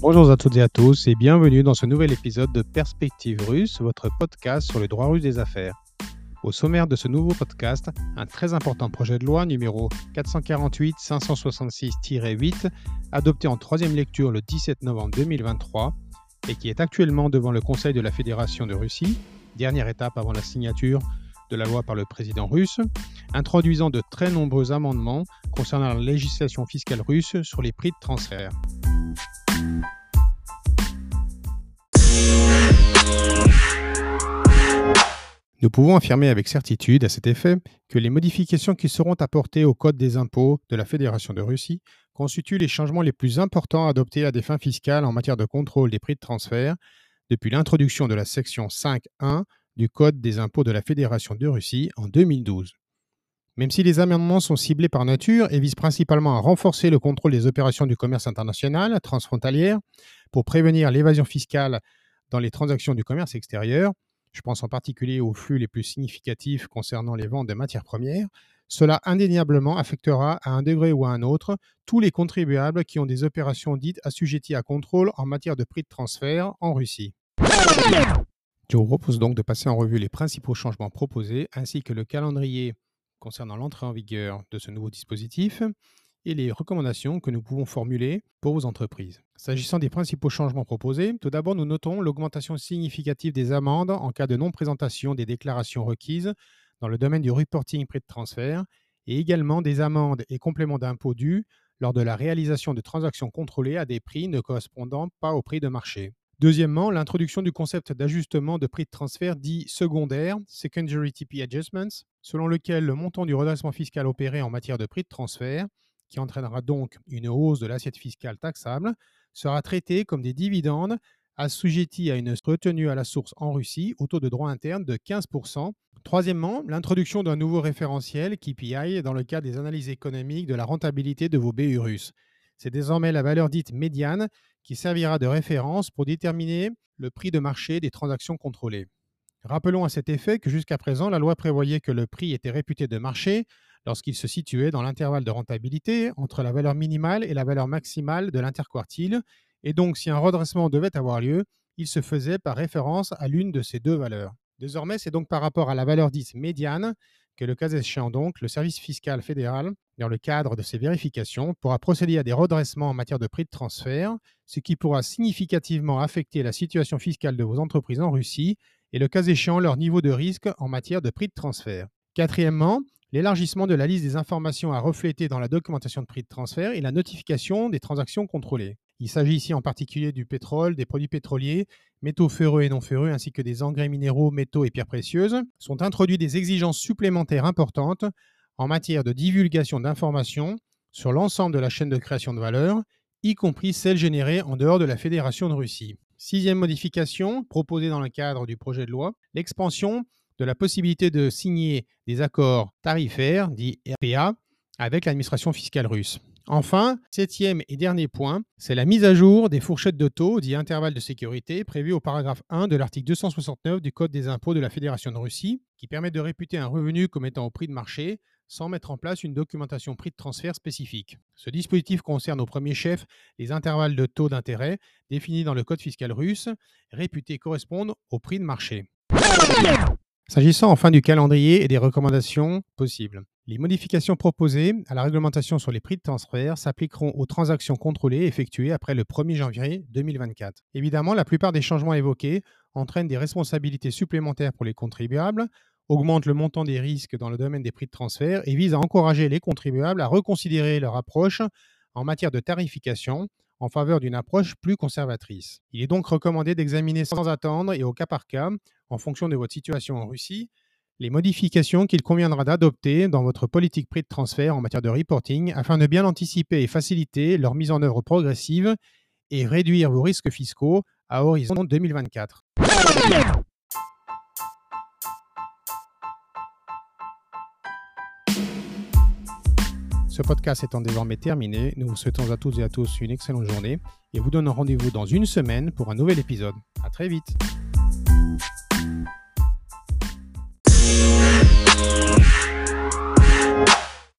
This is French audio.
Bonjour à toutes et à tous et bienvenue dans ce nouvel épisode de Perspective Russe, votre podcast sur le droit russe des affaires. Au sommaire de ce nouveau podcast, un très important projet de loi numéro 448-566-8, adopté en troisième lecture le 17 novembre 2023 et qui est actuellement devant le Conseil de la Fédération de Russie, dernière étape avant la signature de la loi par le président russe, introduisant de très nombreux amendements concernant la législation fiscale russe sur les prix de transfert. Nous pouvons affirmer avec certitude à cet effet que les modifications qui seront apportées au Code des impôts de la Fédération de Russie constituent les changements les plus importants adoptés à des fins fiscales en matière de contrôle des prix de transfert depuis l'introduction de la section 5.1 du Code des impôts de la Fédération de Russie en 2012. Même si les amendements sont ciblés par nature et visent principalement à renforcer le contrôle des opérations du commerce international transfrontalière pour prévenir l'évasion fiscale dans les transactions du commerce extérieur, je pense en particulier aux flux les plus significatifs concernant les ventes de matières premières, cela indéniablement affectera à un degré ou à un autre tous les contribuables qui ont des opérations dites assujetties à contrôle en matière de prix de transfert en Russie. Je vous propose donc de passer en revue les principaux changements proposés ainsi que le calendrier concernant l'entrée en vigueur de ce nouveau dispositif et les recommandations que nous pouvons formuler pour vos entreprises. S'agissant des principaux changements proposés, tout d'abord nous notons l'augmentation significative des amendes en cas de non-présentation des déclarations requises dans le domaine du reporting prix de transfert et également des amendes et compléments d'impôts dus lors de la réalisation de transactions contrôlées à des prix ne correspondant pas au prix de marché. Deuxièmement, l'introduction du concept d'ajustement de prix de transfert dit secondaire, Secondary TP Adjustments, selon lequel le montant du redressement fiscal opéré en matière de prix de transfert, qui entraînera donc une hausse de l'assiette fiscale taxable, sera traité comme des dividendes assujettis à une retenue à la source en Russie au taux de droit interne de 15%. Troisièmement, l'introduction d'un nouveau référentiel KPI dans le cadre des analyses économiques de la rentabilité de vos BU russes. C'est désormais la valeur dite médiane qui servira de référence pour déterminer le prix de marché des transactions contrôlées. Rappelons à cet effet que jusqu'à présent, la loi prévoyait que le prix était réputé de marché lorsqu'il se situait dans l'intervalle de rentabilité entre la valeur minimale et la valeur maximale de l'interquartile, et donc si un redressement devait avoir lieu, il se faisait par référence à l'une de ces deux valeurs. Désormais, c'est donc par rapport à la valeur dite médiane que le cas échéant donc, le service fiscal fédéral, dans le cadre de ses vérifications, pourra procéder à des redressements en matière de prix de transfert, ce qui pourra significativement affecter la situation fiscale de vos entreprises en Russie et le cas échéant leur niveau de risque en matière de prix de transfert. Quatrièmement, l'élargissement de la liste des informations à refléter dans la documentation de prix de transfert et la notification des transactions contrôlées. Il s'agit ici en particulier du pétrole, des produits pétroliers, métaux ferreux et non ferreux, ainsi que des engrais minéraux, métaux et pierres précieuses. Sont introduites des exigences supplémentaires importantes en matière de divulgation d'informations sur l'ensemble de la chaîne de création de valeur, y compris celles générées en dehors de la Fédération de Russie. Sixième modification proposée dans le cadre du projet de loi, l'expansion de la possibilité de signer des accords tarifaires, dits RPA, avec l'administration fiscale russe. Enfin, septième et dernier point, c'est la mise à jour des fourchettes de taux, dit intervalle de sécurité, prévues au paragraphe 1 de l'article 269 du Code des impôts de la Fédération de Russie, qui permet de réputer un revenu comme étant au prix de marché sans mettre en place une documentation prix de transfert spécifique. Ce dispositif concerne au premier chef les intervalles de taux d'intérêt définis dans le Code fiscal russe, réputés correspondre au prix de marché. S'agissant enfin du calendrier et des recommandations possibles, les modifications proposées à la réglementation sur les prix de transfert s'appliqueront aux transactions contrôlées effectuées après le 1er janvier 2024. Évidemment, la plupart des changements évoqués entraînent des responsabilités supplémentaires pour les contribuables, augmentent le montant des risques dans le domaine des prix de transfert et visent à encourager les contribuables à reconsidérer leur approche en matière de tarification en faveur d'une approche plus conservatrice. Il est donc recommandé d'examiner sans attendre et au cas par cas, en fonction de votre situation en Russie, les modifications qu'il conviendra d'adopter dans votre politique prix de transfert en matière de reporting afin de bien anticiper et faciliter leur mise en œuvre progressive et réduire vos risques fiscaux à horizon 2024. Ce podcast étant désormais terminé, nous vous souhaitons à toutes et à tous une excellente journée et vous donnons rendez-vous dans une semaine pour un nouvel épisode. À très vite. Thank